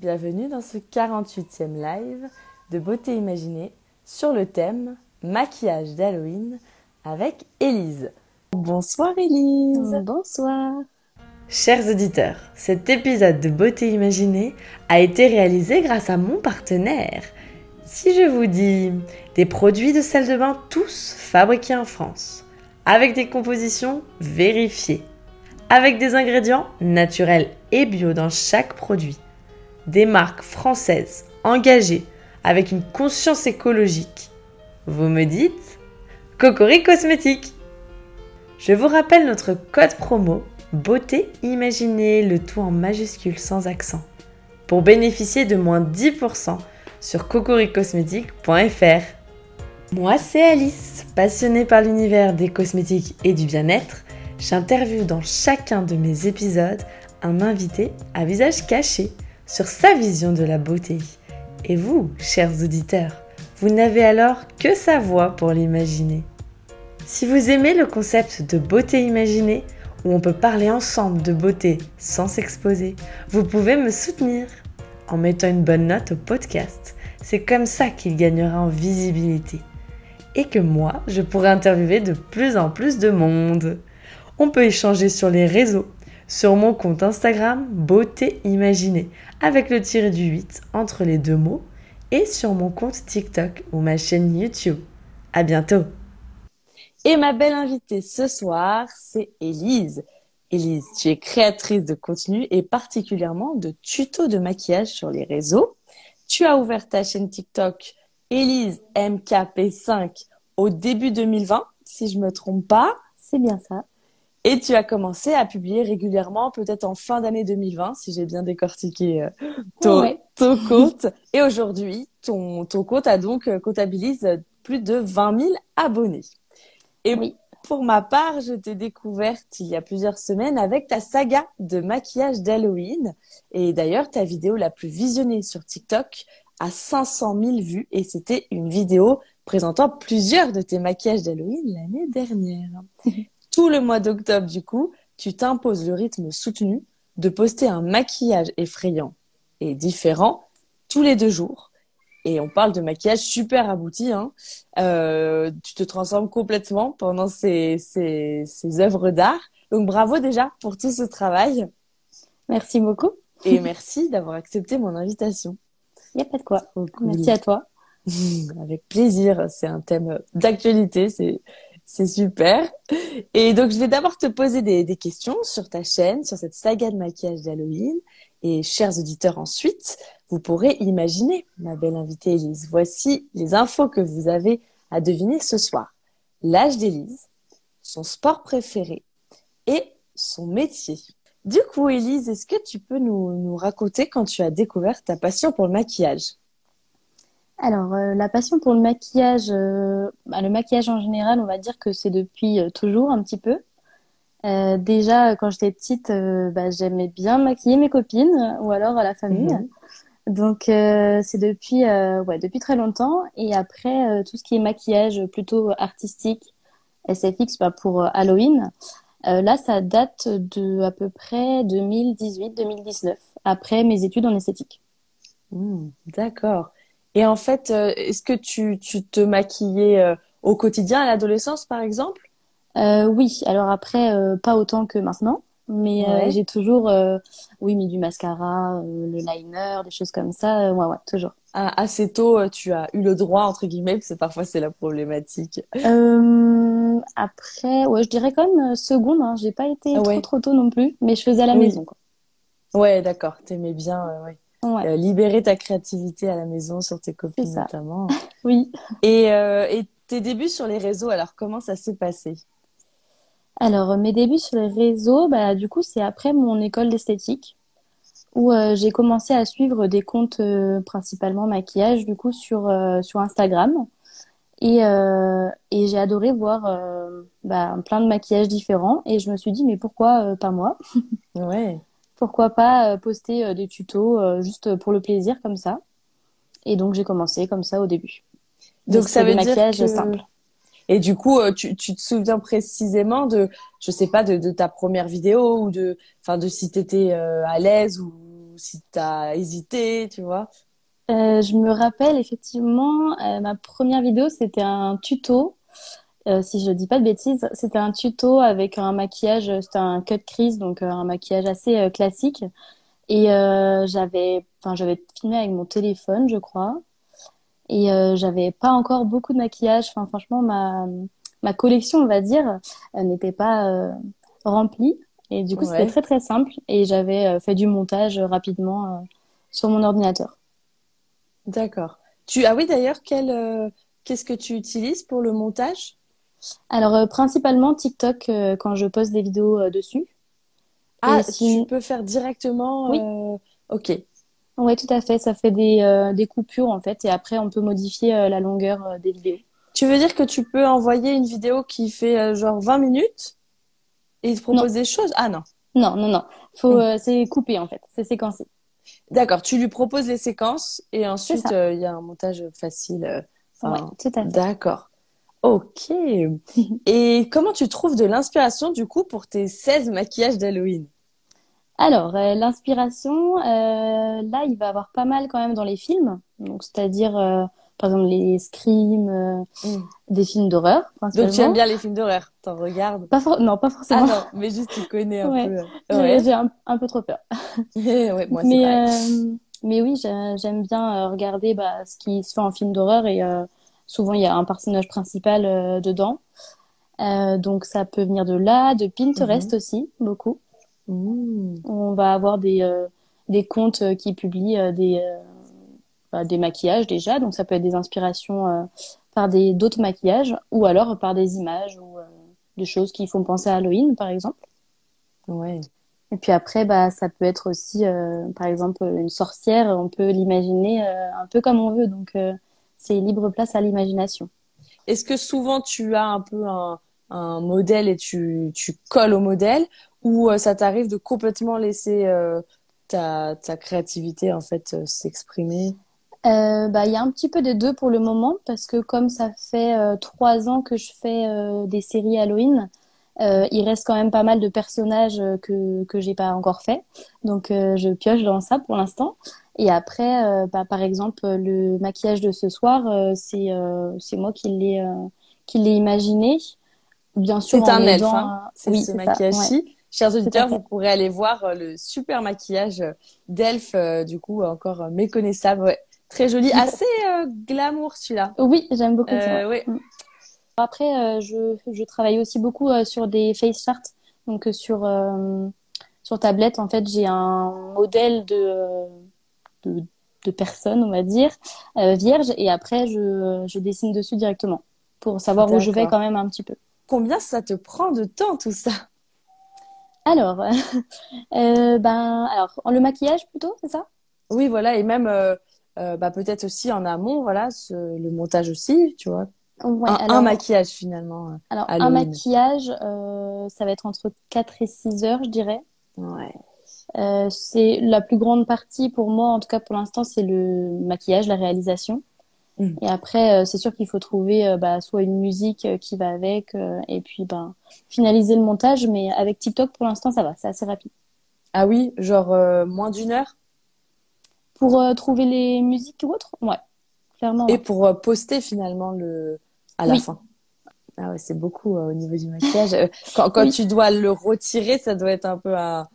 bienvenue dans ce 48e live de Beauté Imaginée sur le thème Maquillage d'Halloween avec Élise. Bonsoir Élise Bonsoir Chers auditeurs, cet épisode de Beauté Imaginée a été réalisé grâce à mon partenaire. Si je vous dis des produits de salle de bain tous fabriqués en France, avec des compositions vérifiées, avec des ingrédients naturels et bio dans chaque produit, des marques françaises engagées avec une conscience écologique, vous me dites Cocori Cosmétique Je vous rappelle notre code promo Beauté imaginée, le tout en majuscule sans accent, pour bénéficier de moins 10% sur cocoricosmétique.fr. Moi, c'est Alice, passionnée par l'univers des cosmétiques et du bien-être. J'interviewe dans chacun de mes épisodes un invité à visage caché sur sa vision de la beauté. Et vous, chers auditeurs, vous n'avez alors que sa voix pour l'imaginer. Si vous aimez le concept de beauté imaginée, où on peut parler ensemble de beauté sans s'exposer, vous pouvez me soutenir en mettant une bonne note au podcast. C'est comme ça qu'il gagnera en visibilité. Et que moi, je pourrai interviewer de plus en plus de monde. On peut échanger sur les réseaux, sur mon compte Instagram Beauté Imaginée, avec le tiré du 8 entre les deux mots, et sur mon compte TikTok ou ma chaîne YouTube. À bientôt! Et ma belle invitée ce soir, c'est Élise. Élise, tu es créatrice de contenu et particulièrement de tutos de maquillage sur les réseaux. Tu as ouvert ta chaîne TikTok Élise MKP5 au début 2020, si je me trompe pas. C'est bien ça. Et tu as commencé à publier régulièrement, peut-être en fin d'année 2020, si j'ai bien décortiqué euh, ton, ton, compte. Et aujourd'hui, ton, ton compte a donc euh, comptabilise plus de 20 000 abonnés. Et oui. pour ma part, je t'ai découverte il y a plusieurs semaines avec ta saga de maquillage d'Halloween. Et d'ailleurs, ta vidéo la plus visionnée sur TikTok a 500 000 vues et c'était une vidéo présentant plusieurs de tes maquillages d'Halloween l'année dernière. Tout le mois d'octobre, du coup, tu t'imposes le rythme soutenu de poster un maquillage effrayant et différent tous les deux jours et on parle de maquillage super abouti. Hein. Euh, tu te transformes complètement pendant ces, ces, ces œuvres d'art. Donc bravo déjà pour tout ce travail. Merci beaucoup. Et merci d'avoir accepté mon invitation. Il n'y a pas de quoi. Merci à toi. Avec plaisir. C'est un thème d'actualité. C'est c'est super. Et donc, je vais d'abord te poser des, questions sur ta chaîne, sur cette saga de maquillage d'Halloween. Et chers auditeurs, ensuite, vous pourrez imaginer, ma belle invitée Élise. Voici les infos que vous avez à deviner ce soir. L'âge d'Élise, son sport préféré et son métier. Du coup, Élise, est-ce que tu peux nous, raconter quand tu as découvert ta passion pour le maquillage? Alors, euh, la passion pour le maquillage, euh, bah, le maquillage en général, on va dire que c'est depuis euh, toujours un petit peu. Déjà, quand j'étais petite, bah, j'aimais bien maquiller mes copines ou alors la famille. Mhm. Donc c'est depuis ouais depuis très longtemps et après tout ce qui est maquillage plutôt artistique SFX bah, pour Halloween là ça date de à peu près 2018-2019 après mes études en esthétique. Mmh, d'accord. Et en fait est-ce que tu tu te maquillais au quotidien à l'adolescence par exemple? Oui. Alors après pas autant que maintenant mais euh, j'ai toujours euh, oui mis du mascara euh, le liner des choses comme ça ouais ouais toujours. Ah, assez tôt tu as eu le droit entre guillemets parce que parfois c'est la problématique. Après ouais je dirais quand même seconde hein. j'ai pas été trop trop tôt non plus mais je faisais à la maison quoi. Ouais d'accord. T'aimais bien ouais. Libérer ta créativité à la maison sur tes copines notamment oui et, et tes débuts sur les réseaux alors comment ça s'est passé? Alors, mes débuts sur les réseaux, bah, du coup, c'est après mon école d'esthétique où euh, j'ai commencé à suivre des comptes euh, principalement maquillage, du coup, sur, euh, sur Instagram. Et, et j'ai adoré voir bah, plein de maquillages différents. Et je me suis dit, mais pourquoi pas moi? Ouais. Pourquoi pas poster des tutos juste pour le plaisir comme ça Et donc, j'ai commencé comme ça au début. Donc, ça veut dire que... simple. Et du coup, euh, tu, tu te souviens précisément de, je sais pas, de, de ta première vidéo ou de, enfin, de si t'étais euh, à l'aise ou si tu as hésité, tu vois? Euh, je me rappelle effectivement, euh, ma première vidéo, c'était un tuto. Euh, si je dis pas de bêtises, c'était un tuto avec un maquillage, c'était un cut crease, donc euh, un maquillage assez euh, classique. Et j'avais, enfin, j'avais filmé avec mon téléphone, je crois. Et j'avais pas encore beaucoup de maquillage. Enfin, franchement, ma ma collection, on va dire, n'était pas remplie. Et du coup, c'était très très simple. Et j'avais fait du montage rapidement sur mon ordinateur. D'accord. Tu... Ah oui, d'ailleurs, quel, qu'est-ce que tu utilises pour le montage? Alors, euh, principalement TikTok euh, quand je poste des vidéos euh, dessus. Ah, tu peux faire directement. Oui, Ok. ouais, tout à fait. Ça fait des, des coupures en fait. Et après, on peut modifier la longueur des vidéos. Tu veux dire que tu peux envoyer une vidéo qui fait genre 20 minutes et il te Non, propose des choses? Ah non. non, non, non. Faut, Hmm. euh, c'est coupé en fait. C'est séquencé. D'accord, tu lui proposes les séquences et ensuite euh, il y a un montage facile. euh, Ouais, tout à fait. d'accord. Ok. Et comment tu trouves de l'inspiration du coup pour tes 16 maquillages d'Halloween? Alors, euh, l'inspiration, euh, là, il va y avoir pas mal quand même dans les films. Donc, c'est-à-dire, euh, par exemple, les Scream, euh, Hmm. des films d'horreur, Donc tu aimes bien les films d'horreur, t'en regardes? Pas Non, pas Ah forcément. non, mais juste tu connais un Ouais, peu. j'ai Ouais. j'ai un, un peu trop peur. Ouais, moi Mais, pareil. mais oui, j'ai- j'aime bien regarder bah, ce qui se fait en film d'horreur et souvent il y a un personnage principal euh, dedans. Euh, donc ça peut venir de là, de Pinterest Mhm. aussi, beaucoup. Hmm. On va avoir des, euh, des comptes qui publient euh, des, euh, bah, des maquillages déjà, donc ça peut être des inspirations euh, par des d'autres maquillages ou alors par des images ou euh, des choses qui font penser à Halloween, par exemple. Ouais. Et puis après, bah, ça peut être aussi, euh, par exemple, une sorcière, on peut l'imaginer euh, un peu comme on veut, donc euh, c'est libre place à l'imagination. Est-ce que souvent tu as un peu un, un modèle et tu, tu colles au modèle ou euh, ça t'arrive de complètement laisser euh, ta, ta créativité en fait euh, s'exprimer? Euh, bah, il y a un petit peu des deux pour le moment, parce que comme ça fait euh, trois ans que je fais euh, des séries Halloween, il reste quand même pas mal de personnages que que j'ai pas encore fait, donc je pioche dans ça pour l'instant. Et après, euh, bah, par exemple, le maquillage de ce soir, euh, c'est euh, c'est moi qui l'ai qui l'ai imaginé, bien sûr C'est un elfe, hein? C'est Oui, ce ça. Ouais, maquillage-ci. Chers auditeurs, vous pourrez aller voir le super maquillage d'elfe, du coup encore méconnaissable. Ouais. Très joli, assez glamour celui-là. Oui, j'aime beaucoup Ouais. Mm. Après, je, je travaille aussi beaucoup sur des face charts. Donc, sur, sur tablette, en fait, j'ai un modèle de, de, de personne, on va dire, euh, vierge. Et après, je, je dessine dessus directement pour savoir où je vais quand même un petit peu. Combien ça te prend de temps tout ça? Alors, euh, ben, alors, le maquillage plutôt, c'est ça? Oui, voilà, et même euh, euh, bah, peut-être aussi en amont, voilà, ce- le montage aussi, tu vois. Ouais, Un, maquillage finalement, alors un maquillage, ça va être entre 4 et 6 heures, je dirais. Ouais. Euh, c'est la plus grande partie pour moi, en tout cas pour l'instant, c'est le maquillage, la réalisation. Mm. Et après, euh, c'est sûr qu'il faut trouver euh, bah, soit une musique qui va avec, et puis ben finaliser le montage. Mais avec TikTok, pour l'instant, ça va, c'est assez rapide. Ah oui, genre moins d'une heure? Pour trouver les musiques ou autres, ouais, clairement, Et ouais. pour poster finalement le à la Oui, fin? Ah ouais, c'est beaucoup au niveau du maquillage. Quand, quand oui. tu dois le retirer, ça doit être un peu un...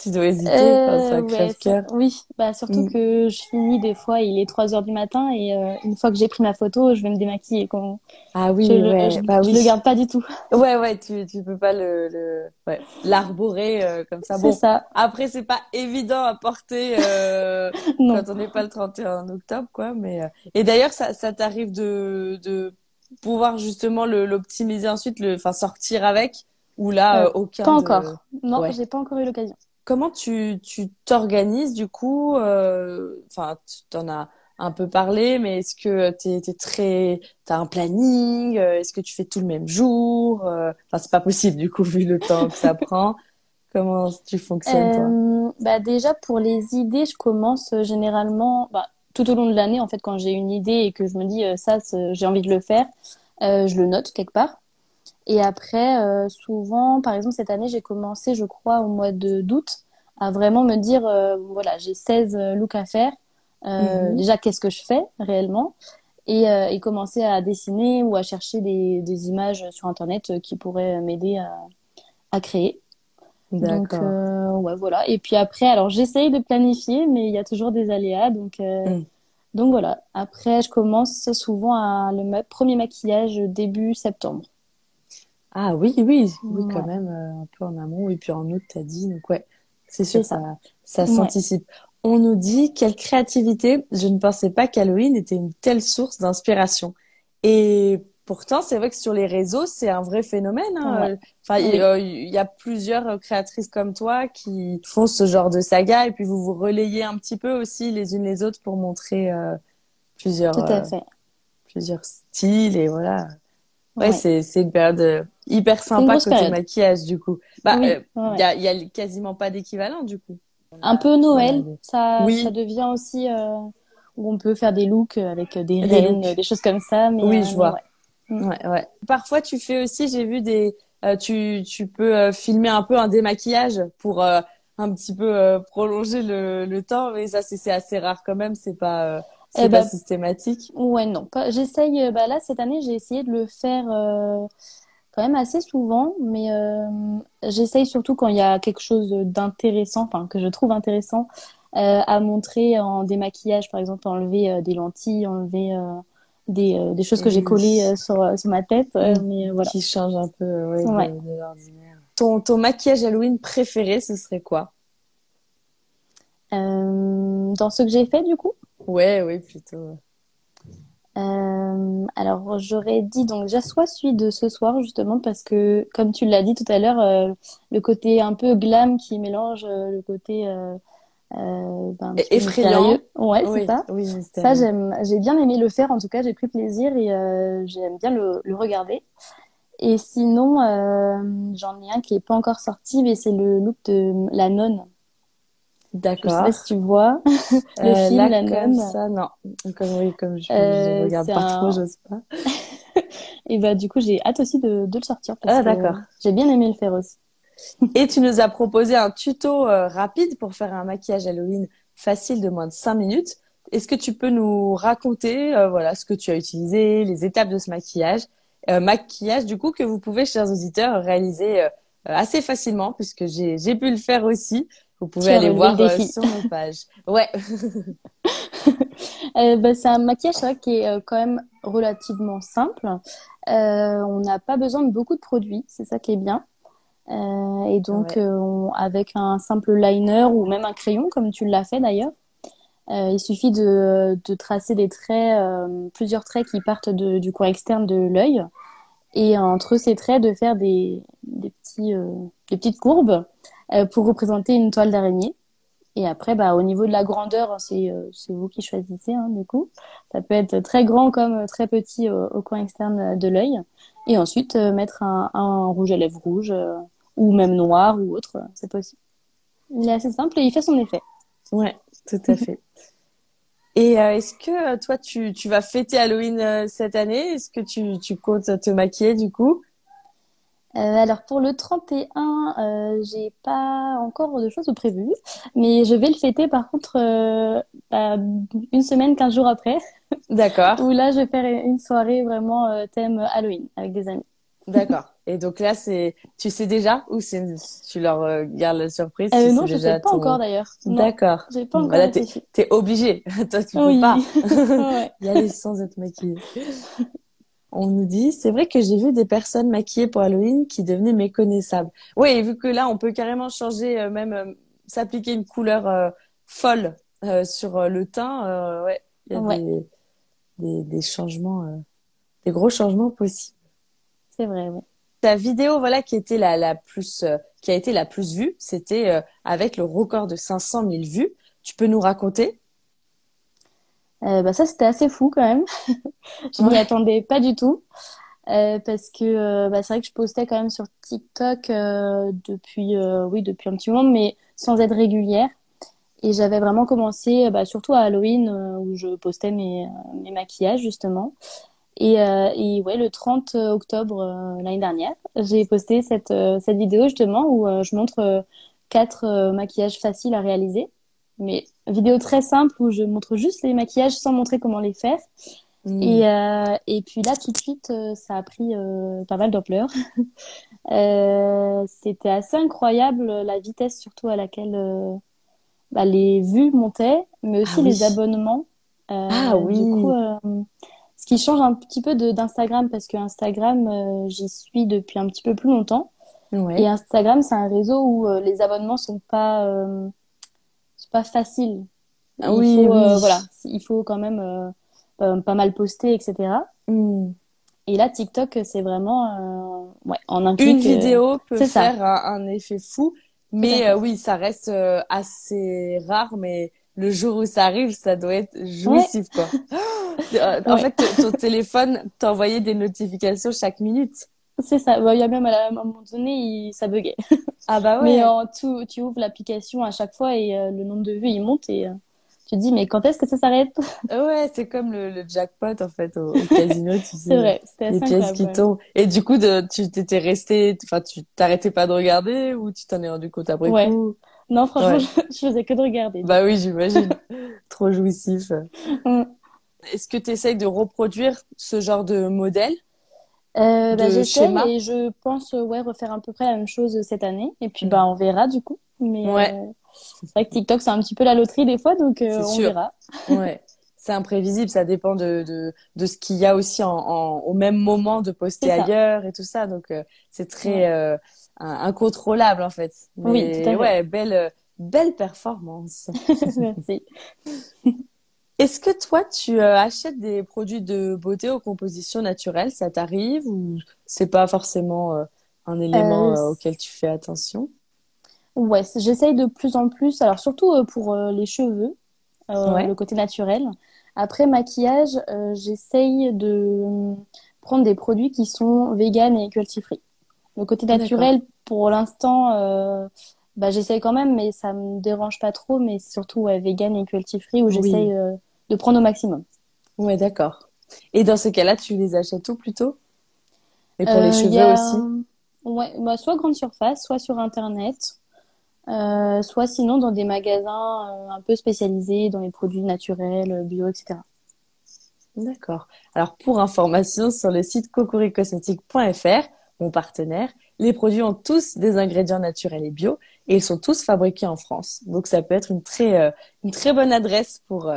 Tu dois hésiter, Euh, un ouais, ça- oui, bah surtout Mm. que je finis des fois, il est 3 heures du matin et euh, une fois que j'ai pris ma photo, je vais me démaquiller. Quand... Ah oui, Je, ouais, je, bah je oui. le garde pas du tout. Ouais, ouais, tu, tu peux pas le, le... Ouais, l'arborer euh, comme ça. Bon, ça. après, c'est pas évident à porter euh, quand on n'est pas le 31 octobre, quoi. Mais et d'ailleurs, ça, ça t'arrive de, de pouvoir justement l'optimiser ensuite, le, enfin sortir avec, ou là, Euh, euh, aucun pas de. encore. Non, Ouais. j'ai pas encore eu l'occasion. Comment tu, tu t'organises du coup euh, Enfin, tu t'en as un peu parlé, mais est-ce que t'es, t'es très, t'as un planning Est-ce que tu fais tout le même jour Enfin, c'est pas possible du coup vu le temps que ça prend. Comment tu fonctionnes toi? Bah déjà pour les idées, je commence généralement bah, tout au long de l'année en fait quand j'ai une idée et que je me dis euh, ça j'ai envie de le faire, euh, je le note quelque part. Et après euh, souvent par exemple cette année j'ai commencé je crois au mois de d'août à vraiment me dire, voilà, j'ai 16 looks à faire. Mhm. Déjà, qu'est-ce que je fais réellement? Et, et, commencer à dessiner ou à chercher des, des images sur Internet qui pourraient m'aider à, à créer. Donc, euh, ouais, voilà. Et puis après, alors j'essaye de planifier, mais il y a toujours des aléas. Donc, euh, mm. donc voilà. Après, je commence souvent à le premier maquillage début septembre. Ah oui, oui, oui, quand même, euh, un peu en amont. Et puis en août, t'as dit. Donc ouais, c'est sûr, ça, ça, s'anticipe. On nous dit quelle créativité. Je ne pensais pas qu'Halloween était une telle source d'inspiration. Et Pourtant, c'est vrai que sur les réseaux, c'est un vrai phénomène. Hein. Enfin, il, y a plusieurs créatrices comme toi qui font ce genre de saga et puis vous vous relayez un petit peu aussi les unes les autres pour montrer euh, plusieurs, Tout à fait. plusieurs styles et voilà. Ouais, c'est c'est une période euh, hyper sympa côté maquillage du coup. Bah, il euh, y, a, y a quasiment pas d'équivalent du coup. Un peu Noël, ça, ça devient aussi où on peut faire des looks avec des, des des choses comme ça. Mais, oui, je vois. Ouais, ouais. Parfois, tu fais aussi, j'ai vu des, euh, tu, tu peux euh, filmer un peu un démaquillage pour euh, un petit peu prolonger le, le temps, mais ça, c'est assez rare quand même, c'est pas, c'est eh pas bah, systématique. Ouais, non. J'essaye, bah là, cette année, j'ai essayé de le faire quand même assez souvent, mais j'essaye surtout quand il y a quelque chose d'intéressant, enfin, que je trouve intéressant à montrer en démaquillage, par exemple, enlever des lentilles, enlever des, euh, des choses que j'ai collées euh, sur, euh, sur ma tête. mais voilà. Qui changent un peu de, l'ordinaire. Ton, ton maquillage Halloween préféré, ce serait quoi? Dans ce que j'ai fait, du coup? Ouais, oui, plutôt. Euh, alors j'aurais dit donc déjà soit celui de ce soir justement parce que comme tu l'as dit tout à l'heure le côté un peu glam qui mélange le côté euh, ben, effrayant. Ouais, c'est ça. ça, j'aime, j'ai bien aimé le faire. En tout cas, j'ai pris plaisir et euh, j'aime bien le, le, regarder. Et sinon, euh, j'en ai un qui est pas encore sorti, mais c'est le look de la nonne. D'accord. Je sais pas si tu vois le euh, film La nonne. Ça, non. Comme oui, comme je, je regarde pas trop, j'ose pas. et bah du coup, j'ai hâte aussi de, de le sortir. ah d'accord. J'ai bien aimé le faire aussi. Et tu nous as proposé un tuto euh, rapide pour faire un maquillage Halloween facile de moins de 5 minutes. Est-ce que tu peux nous raconter euh, voilà ce que tu as utilisé, les étapes de ce maquillage, euh, maquillage du coup que vous pouvez, chers auditeurs, réaliser assez facilement puisque j'ai j'ai pu le faire aussi. Vous pouvez aller voir sur nos pages. Ouais. bah, c'est un maquillage vrai, qui est quand même relativement simple. on n'a pas besoin de beaucoup de produits, c'est ça qui est bien. Euh, et donc, euh, avec un simple liner ou même un crayon, comme tu l'as fait d'ailleurs, euh, il suffit de, de, tracer des traits, plusieurs traits qui partent de, du coin externe de l'œil. Et entre ces traits, de faire des, des, petits, des petites courbes pour représenter une toile d'araignée. Et après, bah, au niveau de la grandeur, c'est vous qui choisissez, hein, du coup. Ça peut être très grand comme très petit au, coin externe de l'œil. Et ensuite, mettre un, rouge à lèvres rouge ou même noir ou autre, c'est possible. Il est assez simple et il fait son effet. Ouais, tout à fait. Et euh, est-ce que euh, toi, tu, tu vas fêter Halloween euh, cette année? Est-ce que tu, tu comptes te maquiller du coup? Alors pour le 31, euh, j'ai pas encore de choses prévues, mais je vais le fêter par contre bah, une semaine, quinze jours après. D'accord. où là je vais faire une soirée vraiment thème Halloween avec des amis. D'accord. Et donc là, c'est, tu sais déjà ou c'est, tu leur euh, gardes la surprise euh, Non, je sais pas encore d'ailleurs. D'accord. J'ai pas encore. Voilà, t'es, t'es obligé. Toi, tu peux pas. y aller sans être maquillée. On nous dit, c'est vrai que j'ai vu des personnes maquillées pour Halloween qui devenaient méconnaissables. Oui, vu que là, on peut carrément changer, euh, même s'appliquer une couleur folle sur le teint. ouais, il y a Des, des, des, changements, des gros changements possibles. C'est vrai, oui. Ta vidéo, voilà, qui était la, la plus, euh, qui a été la plus vue, c'était euh, avec le record de 500 000 vues. Tu peux nous raconter euh, bah ça, c'était assez fou quand même. je m'y attendais pas du tout. parce que bah, c'est vrai que je postais quand même sur TikTok depuis, oui, depuis un petit moment, mais sans être régulière. Et j'avais vraiment commencé, bah, surtout à Halloween, où je postais mes, mes maquillages justement. Et, euh, et, ouais, le 30 octobre euh, l'année dernière, j'ai posté cette, euh, cette vidéo justement où je montre quatre maquillages faciles à réaliser. Mais vidéo très simple où je montre juste les maquillages sans montrer comment les faire. Mm. Et, euh, et puis là, tout de suite, euh, ça a pris euh, pas mal d'ampleur. C'était assez incroyable la vitesse surtout à laquelle bah, les vues montaient, mais aussi ah les abonnements. ah oui. Du coup, ce qui change un petit peu d'Instagram parce que Instagram, j'y suis depuis un petit peu plus longtemps. Et Instagram, c'est un réseau où les abonnements sont pas, pas faciles. Ah oui, oui. voilà, il faut quand même euh, pas mal posté, etc. Hmm. Et là, TikTok, c'est vraiment euh, ouais, en un Une euh, vidéo peut faire un, effet fou, mais oui, ça reste assez rare, mais le jour où ça arrive, ça doit être jouissif, quoi. en fait, ton téléphone t'envoyait des notifications chaque minute. C'est ça. Bah, il y a même à un moment donné, ça buguait. Ah bah ouais. Mais en tout, tu ouvres l'application à chaque fois et le nombre de vues il monte et tu te dis, mais quand est-ce que ça s'arrête? Ouais, c'est comme le, jackpot, en fait, au, casino, tu sais. c'est vrai, Les pièces qui tombent. Et du coup, de, tu t'étais resté, enfin, tu t'arrêtais pas de regarder ou tu t'en es rendu compte après ouais. coup? Non, franchement, je, faisais que de regarder. Bah oui, j'imagine. Trop jouissif. Mm. Est-ce que tu essayes de reproduire ce genre de modèle? Euh, bah, J'essaie et je pense ouais, refaire à peu près la même chose cette année. Et puis, mm. bah, on verra du coup. Mais, ouais. Euh, c'est vrai que TikTok, c'est un petit peu la loterie des fois, donc euh, on verra. ouais. C'est imprévisible, ça dépend de, de, de ce qu'il y a aussi en, en, au même moment de poster ailleurs et tout ça. Donc, euh, c'est très euh, incontrôlable en fait. Mais, oui, tout à fait. Ouais, belle, belle performance. Merci. Est-ce que toi, tu achètes des produits de beauté aux compositions naturelles Ça t'arrive ou c'est pas forcément un élément auquel tu fais attention? Ouais, j'essaye de plus en plus, alors surtout euh, pour euh, les cheveux, euh, le côté naturel. Après maquillage, j'essaye de prendre des produits qui sont vegan et cruelty free. Le côté naturel, pour l'instant, bah, j'essaye quand même, mais ça me dérange pas trop. Mais surtout ouais, vegan et cruelty free où j'essaye de prendre au maximum. Ouais, d'accord. Et dans ce cas-là, tu les achètes où plutôt? Et pour les cheveux aussi? Ouais, bah, soit grande surface, soit sur internet. Euh, soit sinon dans des magasins euh, un peu spécialisés dans les produits naturels, euh, bio, etc. D'accord. Alors pour information sur le site cocoricosmétique.fr, mon partenaire, les produits ont tous des ingrédients naturels et bio et ils sont tous fabriqués en France. Donc ça peut être une très une très bonne adresse pour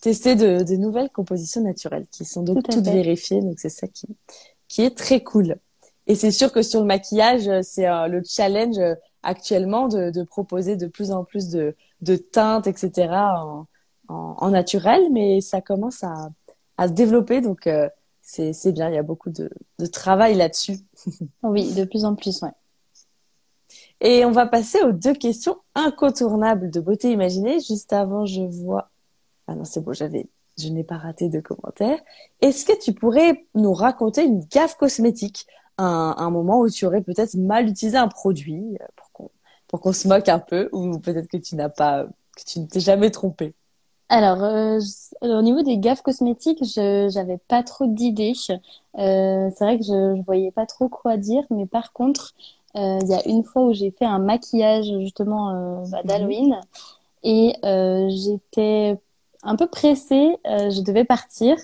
tester de, de, nouvelles compositions naturelles qui sont donc toutes vérifiées. Donc c'est ça qui qui est très cool. Et c'est sûr que sur le maquillage, c'est le challenge actuellement de, de, proposer de plus en plus de, de teintes, etc. En, en, en, naturel, mais ça commence à, à se développer, donc euh, c'est bien. Il y a beaucoup de, de travail là-dessus. oui, de plus en plus, ouais. Et on va passer aux deux questions incontournables de beauté imaginée. Juste avant, je vois. Ah non, c'est bon, j'avais, je n'ai pas raté de commentaires. Est-ce que tu pourrais nous raconter une gaffe cosmétique, un, moment où tu aurais peut-être mal utilisé un produit euh, pour pour qu'on se moque un peu ou peut-être que tu n'as pas, que tu ne t'es jamais trompé? Alors, euh, au niveau des gaffes cosmétiques, je j'avais pas trop d'idées. Euh, c'est vrai que je, je voyais pas trop quoi dire, mais par contre, il y a une fois où j'ai fait un maquillage justement euh, bah, mhm. d'Halloween et euh, j'étais un peu pressée. je devais partir,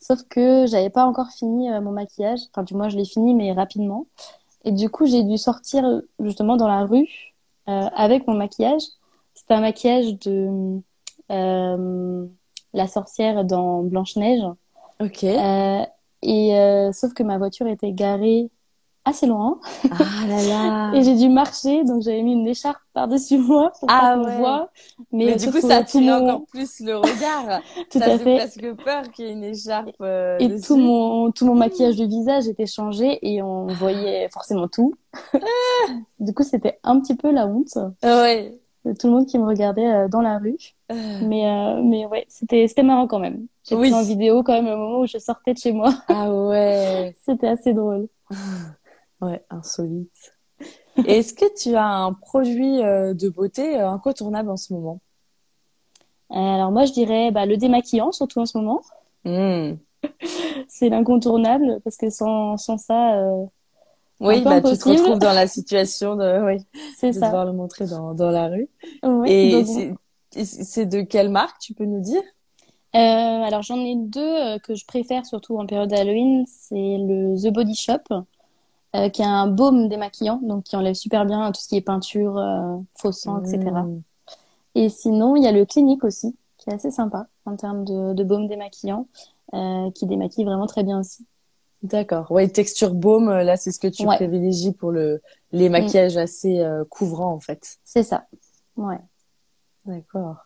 sauf que j'avais pas encore fini mon maquillage. Enfin, du moins, je l'ai fini, mais rapidement. Et du coup, j'ai dû sortir justement dans la rue euh, avec mon maquillage. C'était un maquillage de euh, la sorcière dans Blanche-Neige. Ok. Euh, et sauf que ma voiture était garée assez loin. Ah là là. et j'ai dû marcher, donc j'avais mis une écharpe par-dessus moi pour ah, pas ouais. voit. Mais, mais du coup, ça attire mon... encore plus le regard. tout ça à fait. presque peur qu'il y ait une écharpe. Euh, et tout mon tout mon maquillage de visage était changé et on voyait forcément tout. du coup, c'était un petit peu la honte. Ouais. tout le monde qui me regardait euh, dans la rue. Euh. Mais euh, mais ouais, c'était c'était marrant quand même. J'ai oui. pris en vidéo quand même au moment où je sortais de chez moi. Ah ouais. c'était assez drôle. Ouais, insolite. Est-ce que tu as un produit euh, de beauté euh, incontournable en ce moment? Euh, Alors moi, je dirais bah, le démaquillant, surtout en ce moment. Mmh. C'est l'incontournable parce que sans, sans ça, Oui, bah, tu te retrouves dans la situation de, oui, de ça. devoir le montrer dans, dans la rue. Oui, et c'est de quelle marque, tu peux nous dire? Euh, Alors, j'en ai deux euh, que je préfère, surtout en période Halloween. C'est le The Body Shop, euh, qui a un baume démaquillant, donc qui enlève super bien tout ce qui est peinture, euh, faux sang, etc. Mmh. Et sinon, il y a le Clinique aussi, qui est assez sympa en termes de, de baume démaquillant, euh, qui démaquille vraiment très bien aussi. D'accord. Ouais, texture baume, là, c'est ce que tu privilégies pour le les mm. maquillages assez couvrants, en fait. C'est ça. Ouais. D'accord.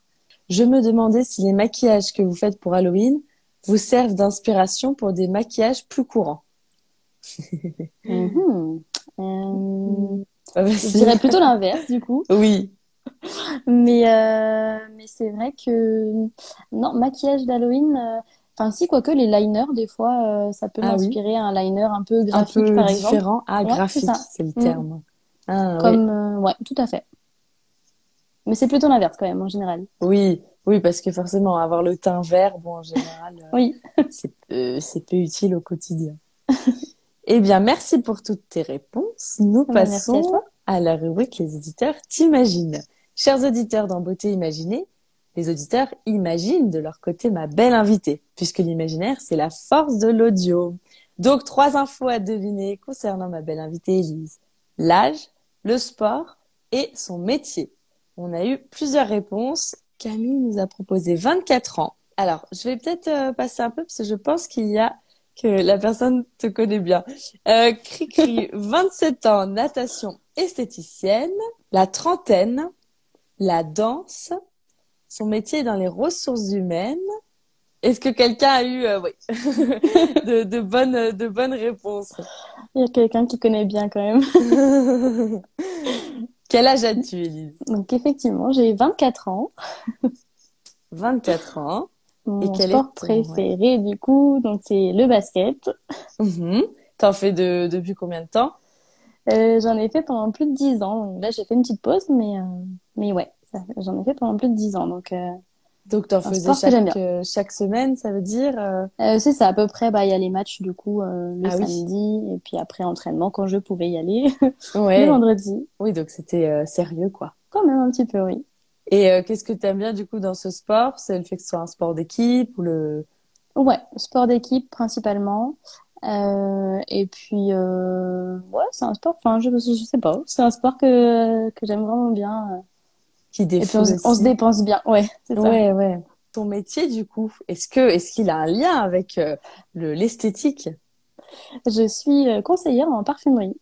Je me demandais si les maquillages que vous faites pour Halloween vous servent d'inspiration pour des maquillages plus courants. Mm-hmm. euh... Je dirais plutôt l'inverse, du coup. Oui. Mais, euh... mais c'est vrai que non, maquillage d'Halloween, euh, Enfin, si, quoique les liners, des fois, ça peut ah m'inspirer un liner un peu graphique, un peu par différent. Ah, graphique, c'est le mm. terme. Ah, Comme, euh, ouais, tout à fait. Mais c'est plutôt l'inverse quand même, en général. Oui, oui, parce que forcément, avoir le teint vert, bon, en général, oui. c'est peu, peu utile au quotidien. eh bien, merci pour toutes tes réponses. Nous ah bah, passons à, à la rubrique Les éditeurs t'imaginent. Chers auditeurs dans Beauté Imaginée, les auditeurs imaginent de leur côté ma belle invitée, puisque l'imaginaire, c'est la force de l'audio. Donc, trois infos à deviner concernant ma belle invitée Elise. L'âge, le sport et son métier. On a eu plusieurs réponses. Camille nous a proposé 24 ans. Alors, je vais peut-être euh, passer un peu parce que je pense qu'il y a que la personne te connaît bien. Euh, Cricri, 27 ans, natation esthéticienne, la trentaine, la danse, son métier est dans les ressources humaines. Est-ce que quelqu'un a eu euh, oui, de, de, bonnes, de bonnes réponses? Il y a quelqu'un qui connaît bien quand même. Quel âge as-tu, Elise Donc effectivement, j'ai 24 ans. 24 ans. Mon Et quel sport préféré du coup, donc c'est le basket. Mm T'en fais de, depuis combien de temps? Euh, J'en ai fait pendant plus de 10 ans. là, j'ai fait une petite pause, mais, euh, mais ouais. J'en ai fait pendant plus de 10 ans, donc. Euh, donc t'en faisais chaque, euh, chaque semaine, ça veut dire euh... euh C'est ça, à peu près. Bah il y a les matchs du coup le ah samedi et puis après entraînement quand je pouvais y aller ouais. le vendredi. Oui, donc c'était sérieux quoi. Quand même un petit peu, oui. Et qu'est-ce que tu aimes bien du coup dans ce sport? C'est le fait que ce soit un sport d'équipe ou le Ouais, sport d'équipe principalement. Euh, et puis, euh, ouais, c'est un sport, enfin, je, je sais pas, c'est un sport que, que j'aime vraiment bien qui Et on, se dépense bien, ouais. Ça. Ouais, ouais. Ton métier, du coup, est-ce que est-ce qu'il a un lien avec euh, le l'esthétique? Je suis euh, conseillère en parfumerie.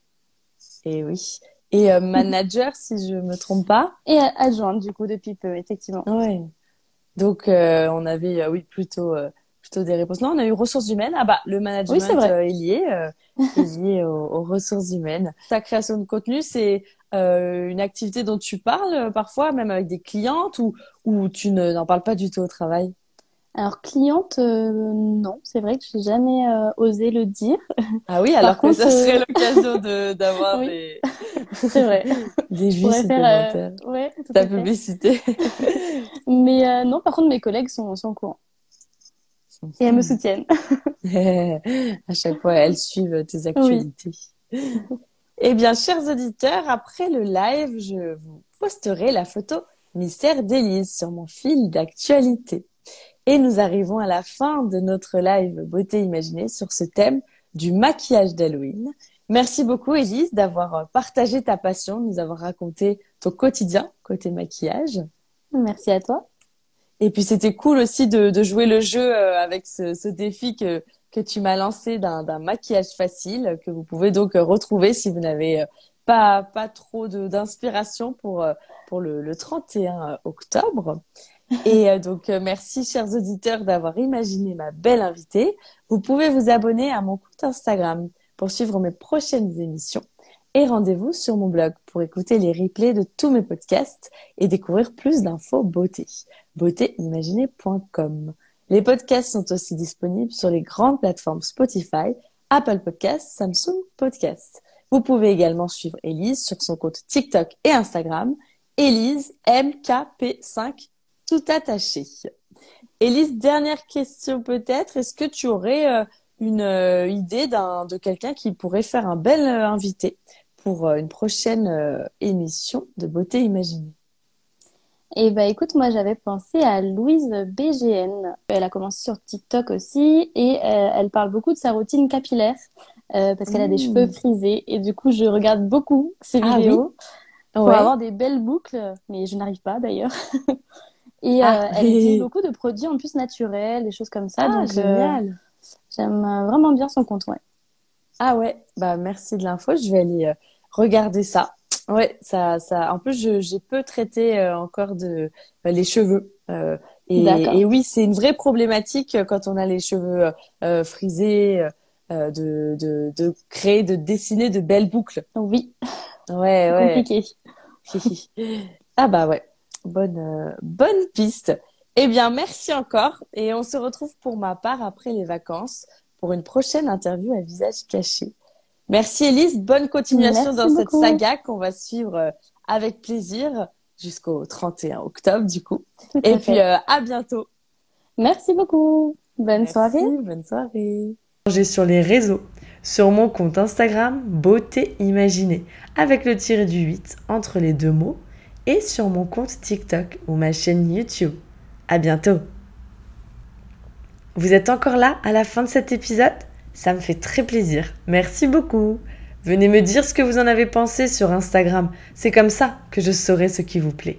Et oui. Et euh, manager, si je me trompe pas. Et adjointe, du coup, depuis peu, effectivement. Ouais. Donc, on avait, oui, plutôt plutôt des réponses. Non, on a eu ressources humaines. Ah bah, le management est, lié, est lié aux, aux, ressources humaines. Ta création de contenu, c'est euh, une activité dont tu parles euh, parfois, même avec des clientes, ou, ou tu n'en parles pas du tout au travail? Alors cliente, euh, non, c'est vrai que j'ai jamais osé le dire. Ah oui, alors que ça serait l'occasion de d'avoir des c'est vrai des vues supplémentaires. ouais, Ta publicité. Mais non, par contre mes collègues sont sont au courant et elles me soutiennent. à chaque fois, elles suivent tes actualités. Eh bien, chers auditeurs, après le live, je vous posterai la photo mystère d'Élise sur mon fil d'actualité. Et nous arrivons à la fin de notre live Beauté Imaginée sur ce thème du maquillage d'Halloween. Merci beaucoup Élise d'avoir partagé ta passion, nous avoir raconté ton quotidien côté maquillage. Merci à toi. Et puis c'était cool aussi de, de, jouer le jeu euh, avec ce, ce défi que que tu m'as lancé d'un maquillage facile que vous pouvez donc euh, retrouver si vous n'avez euh, pas, pas trop d'inspiration pour, euh, pour le, le 31 octobre. Et donc, merci, chers auditeurs, d'avoir imaginé ma belle invitée. Vous pouvez vous abonner à mon compte Instagram pour suivre mes prochaines émissions. Et rendez-vous sur mon blog pour écouter les replays de tous mes podcasts et découvrir plus d'infos beauté. beautéimaginée.com. Les podcasts sont aussi disponibles sur les grandes plateformes Spotify, Apple Podcasts, Samsung Podcasts. Vous pouvez également suivre Elise sur son compte TikTok et Instagram, Elise MKP5, tout attaché. Elise, dernière question peut-être. Est-ce que tu aurais euh, une idée d'un de quelqu'un qui pourrait faire un bel invité pour une prochaine émission de Beauté Imaginée? Eh ben écoute, moi j'avais pensé à Louise BGN. Elle a commencé sur TikTok aussi et euh, elle parle beaucoup de sa routine capillaire euh, parce qu'elle a des mmh. cheveux frisés et du coup je regarde beaucoup ses ah vidéos pour avoir des belles boucles, mais je n'arrive pas d'ailleurs. et euh, ah. elle utilise beaucoup de produits en plus naturels, des choses comme ça. Ah, génial. J'aime vraiment bien son compte, ouais. Ah ouais, bah merci de l'info. Je vais aller regarder ça. Ouais, ça, ça. En plus, j'ai peu traité euh, encore de euh, les cheveux. Euh, et, et, oui, c'est une vraie problématique quand on a les cheveux frisés, de, de, de créer, de dessiner de belles boucles. Oui. Ouais, ouais. Compliqué. ah bah ouais. Bonne, bonne piste. Eh bien, merci encore. Et on se retrouve pour ma part après les vacances pour une prochaine interview à visage caché. Merci Elise, bonne continuation dans cette saga qu'on va suivre euh, avec plaisir jusqu'au 31 octobre du coup. Et puis euh, à bientôt. Merci beaucoup. Bonne soirée. Bonne soirée. J'ai sur les réseaux, sur mon compte Instagram Beauté Imaginée avec le tiré du 8 entre les deux mots et sur mon compte TikTok ou ma chaîne YouTube. À bientôt. Vous êtes encore là à la fin de cet épisode? Ça me fait très plaisir. Merci beaucoup. Venez me dire ce que vous en avez pensé sur Instagram. C'est comme ça que je saurai ce qui vous plaît.